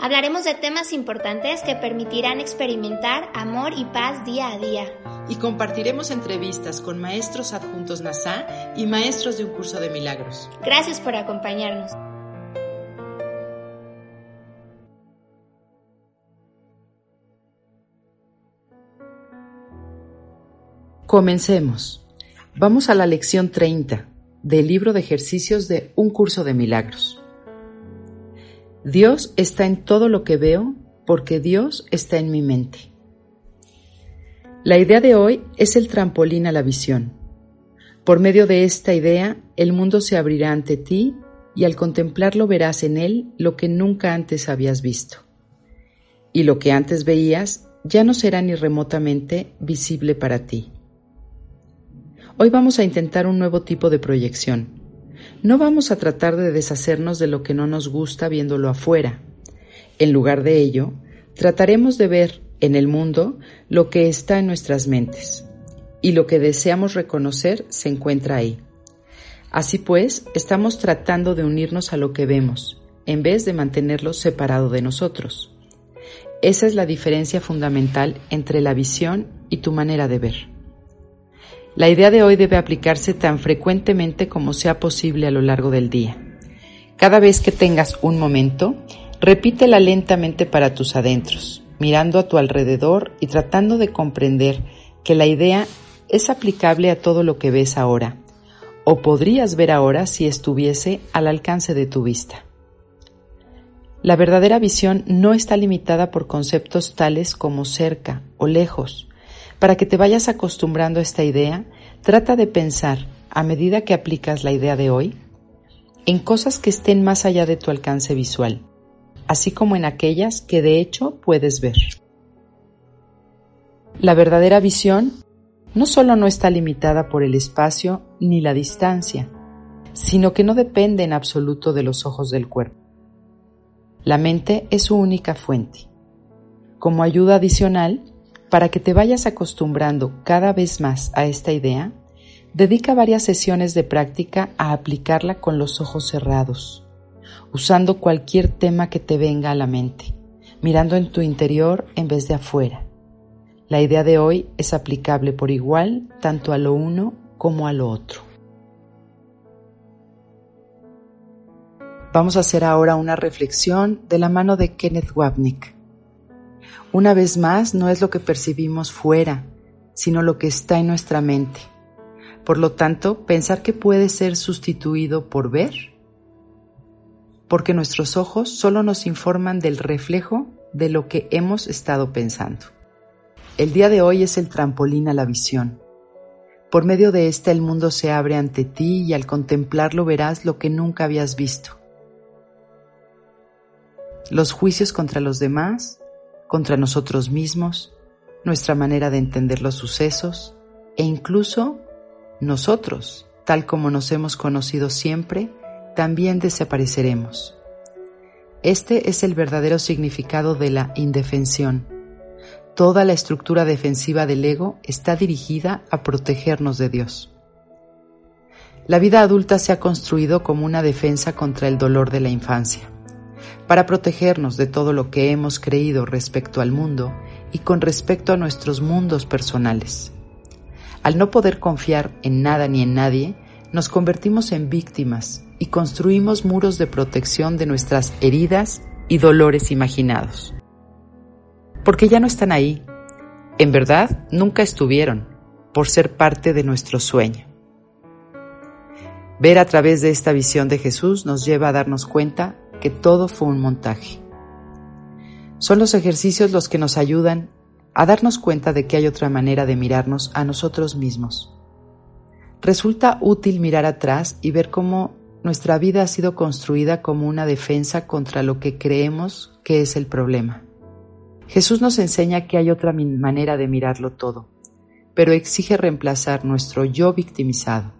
Hablaremos de temas importantes que permitirán experimentar amor y paz día a día. Y compartiremos entrevistas con maestros adjuntos NASA y maestros de un curso de milagros. Gracias por acompañarnos. Comencemos. Vamos a la lección 30 del libro de ejercicios de Un curso de milagros. Dios está en todo lo que veo porque Dios está en mi mente. La idea de hoy es el trampolín a la visión. Por medio de esta idea, el mundo se abrirá ante ti y al contemplarlo verás en él lo que nunca antes habías visto. Y lo que antes veías ya no será ni remotamente visible para ti. Hoy vamos a intentar un nuevo tipo de proyección no vamos a tratar de deshacernos de lo que no nos gusta viéndolo afuera. En lugar de ello, trataremos de ver en el mundo lo que está en nuestras mentes y lo que deseamos reconocer se encuentra ahí. Así pues, estamos tratando de unirnos a lo que vemos, en vez de mantenerlo separado de nosotros. Esa es la diferencia fundamental entre la visión y tu manera de ver. La idea de hoy debe aplicarse tan frecuentemente como sea posible a lo largo del día. Cada vez que tengas un momento, repítela lentamente para tus adentros, mirando a tu alrededor y tratando de comprender que la idea es aplicable a todo lo que ves ahora, o podrías ver ahora si estuviese al alcance de tu vista. La verdadera visión no está limitada por conceptos tales como cerca o lejos, para que te vayas acostumbrando a esta idea, trata de pensar, a medida que aplicas la idea de hoy, en cosas que estén más allá de tu alcance visual, así como en aquellas que de hecho puedes ver. La verdadera visión no solo no está limitada por el espacio ni la distancia, sino que no depende en absoluto de los ojos del cuerpo. La mente es su única fuente. Como ayuda adicional, para que te vayas acostumbrando cada vez más a esta idea, dedica varias sesiones de práctica a aplicarla con los ojos cerrados, usando cualquier tema que te venga a la mente, mirando en tu interior en vez de afuera. La idea de hoy es aplicable por igual tanto a lo uno como a lo otro. Vamos a hacer ahora una reflexión de la mano de Kenneth Wapnick. Una vez más, no es lo que percibimos fuera, sino lo que está en nuestra mente. Por lo tanto, pensar que puede ser sustituido por ver, porque nuestros ojos solo nos informan del reflejo de lo que hemos estado pensando. El día de hoy es el trampolín a la visión. Por medio de este el mundo se abre ante ti y al contemplarlo verás lo que nunca habías visto. Los juicios contra los demás, contra nosotros mismos, nuestra manera de entender los sucesos e incluso nosotros, tal como nos hemos conocido siempre, también desapareceremos. Este es el verdadero significado de la indefensión. Toda la estructura defensiva del ego está dirigida a protegernos de Dios. La vida adulta se ha construido como una defensa contra el dolor de la infancia para protegernos de todo lo que hemos creído respecto al mundo y con respecto a nuestros mundos personales. Al no poder confiar en nada ni en nadie, nos convertimos en víctimas y construimos muros de protección de nuestras heridas y dolores imaginados. Porque ya no están ahí. En verdad, nunca estuvieron, por ser parte de nuestro sueño. Ver a través de esta visión de Jesús nos lleva a darnos cuenta que todo fue un montaje. Son los ejercicios los que nos ayudan a darnos cuenta de que hay otra manera de mirarnos a nosotros mismos. Resulta útil mirar atrás y ver cómo nuestra vida ha sido construida como una defensa contra lo que creemos que es el problema. Jesús nos enseña que hay otra manera de mirarlo todo, pero exige reemplazar nuestro yo victimizado.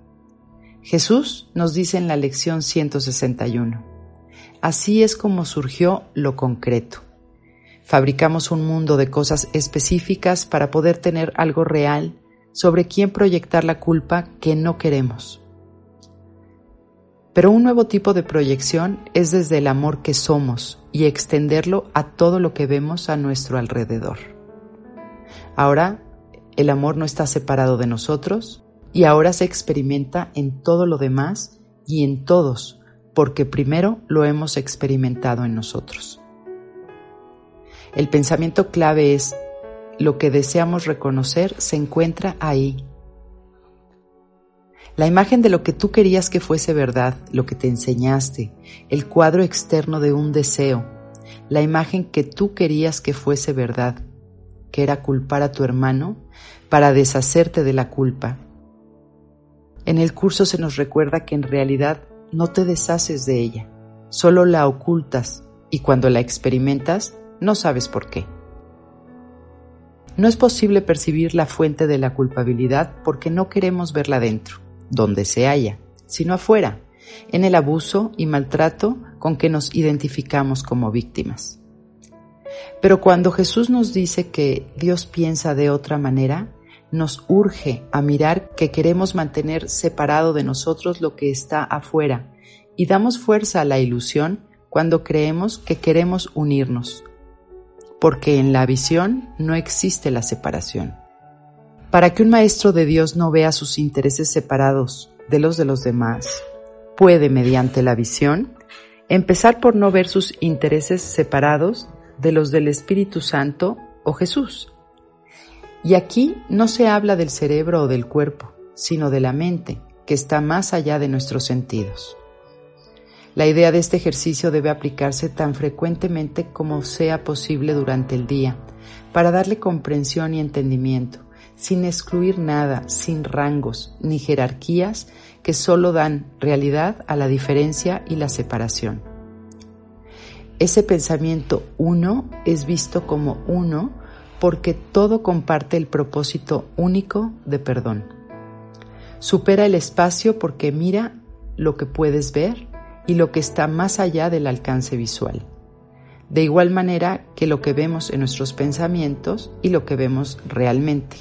Jesús nos dice en la lección 161, así es como surgió lo concreto. Fabricamos un mundo de cosas específicas para poder tener algo real sobre quién proyectar la culpa que no queremos. Pero un nuevo tipo de proyección es desde el amor que somos y extenderlo a todo lo que vemos a nuestro alrededor. Ahora, el amor no está separado de nosotros y ahora se experimenta en todo lo demás y en todos, porque primero lo hemos experimentado en nosotros. El pensamiento clave es, lo que deseamos reconocer se encuentra ahí la imagen de lo que tú querías que fuese verdad, lo que te enseñaste, el cuadro externo de un deseo, la imagen que tú querías que fuese verdad, que era culpar a tu hermano para deshacerte de la culpa. En el curso se nos recuerda que en realidad no te deshaces de ella, solo la ocultas y cuando la experimentas no sabes por qué. No es posible percibir la fuente de la culpabilidad porque no queremos verla dentro donde se halla, sino afuera, en el abuso y maltrato con que nos identificamos como víctimas. Pero cuando Jesús nos dice que Dios piensa de otra manera, nos urge a mirar que queremos mantener separado de nosotros lo que está afuera y damos fuerza a la ilusión cuando creemos que queremos unirnos, porque en la visión no existe la separación. Para que un maestro de Dios no vea sus intereses separados de los de los demás, puede, mediante la visión, empezar por no ver sus intereses separados de los del Espíritu Santo o Jesús. Y aquí no se habla del cerebro o del cuerpo, sino de la mente, que está más allá de nuestros sentidos. La idea de este ejercicio debe aplicarse tan frecuentemente como sea posible durante el día, para darle comprensión y entendimiento, sin excluir nada, sin rangos ni jerarquías que solo dan realidad a la diferencia y la separación. Ese pensamiento uno es visto como uno porque todo comparte el propósito único de perdón. Supera el espacio porque mira lo que puedes ver y lo que está más allá del alcance visual. De igual manera que lo que vemos en nuestros pensamientos y lo que vemos realmente.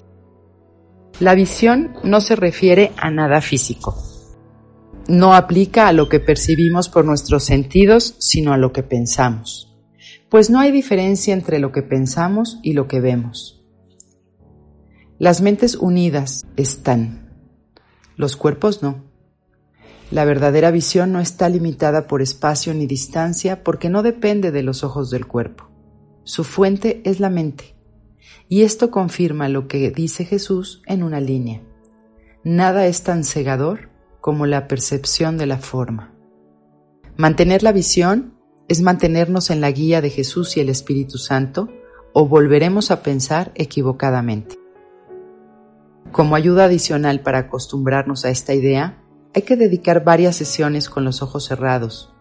La visión no se refiere a nada físico. No aplica a lo que percibimos por nuestros sentidos, sino a lo que pensamos. Pues no hay diferencia entre lo que pensamos y lo que vemos. Las mentes unidas están, los cuerpos no. La verdadera visión no está limitada por espacio ni distancia porque no depende de los ojos del cuerpo. Su fuente es la mente. Y esto confirma lo que dice Jesús en una línea. Nada es tan cegador como la percepción de la forma. Mantener la visión es mantenernos en la guía de Jesús y el Espíritu Santo o volveremos a pensar equivocadamente. Como ayuda adicional para acostumbrarnos a esta idea, hay que dedicar varias sesiones con los ojos cerrados,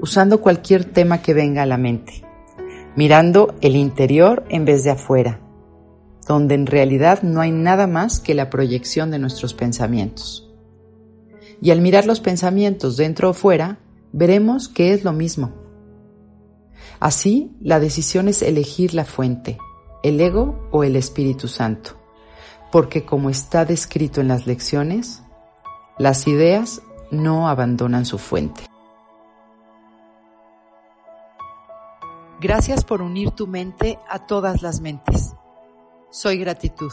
usando cualquier tema que venga a la mente mirando el interior en vez de afuera, donde en realidad no hay nada más que la proyección de nuestros pensamientos. Y al mirar los pensamientos dentro o fuera, veremos que es lo mismo. Así, la decisión es elegir la fuente, el ego o el Espíritu Santo, porque como está descrito en las lecciones, las ideas no abandonan su fuente. Gracias por unir tu mente a todas las mentes. Soy gratitud.